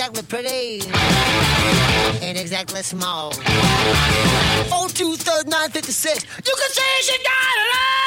exactly pretty, ain't exactly small. Oh, two third nine fifty six. You can say she got it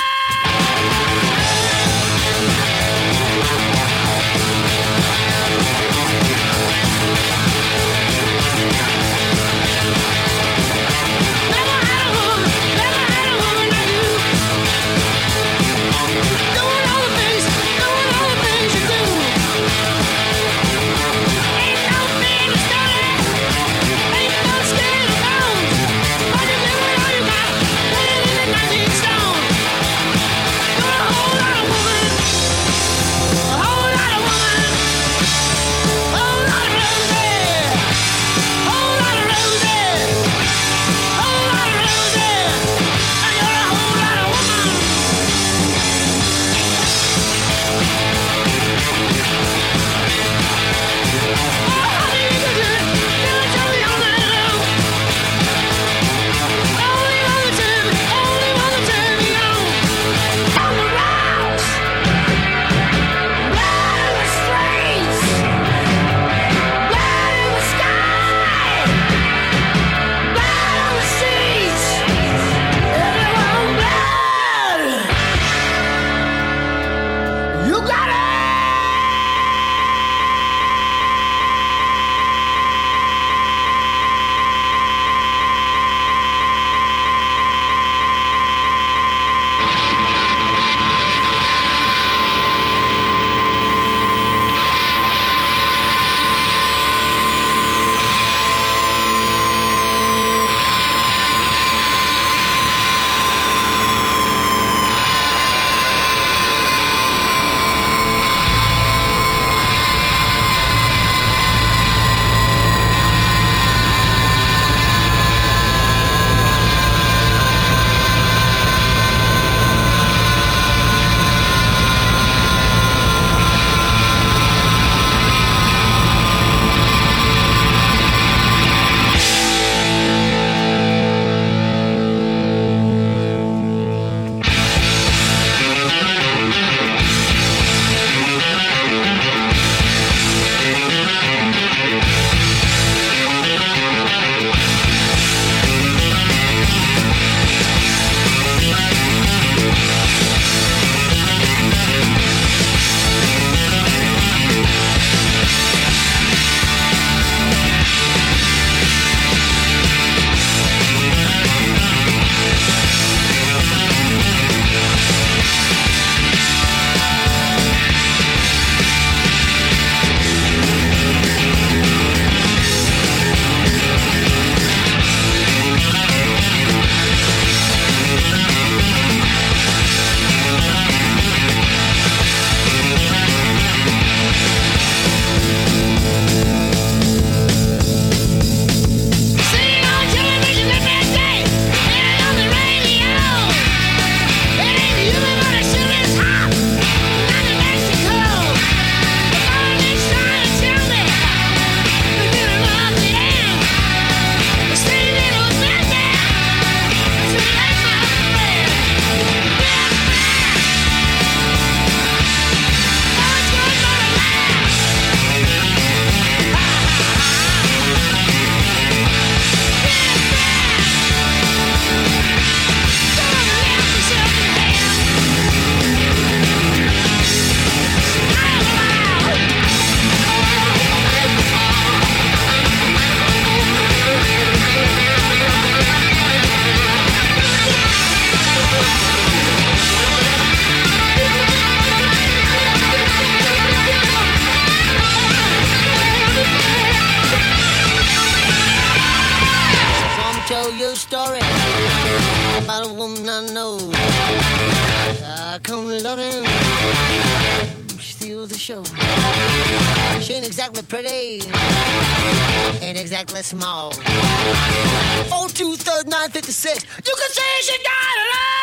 Come steal the show. She ain't exactly pretty, ain't exactly small. Oh, two, third, You can say she died alone.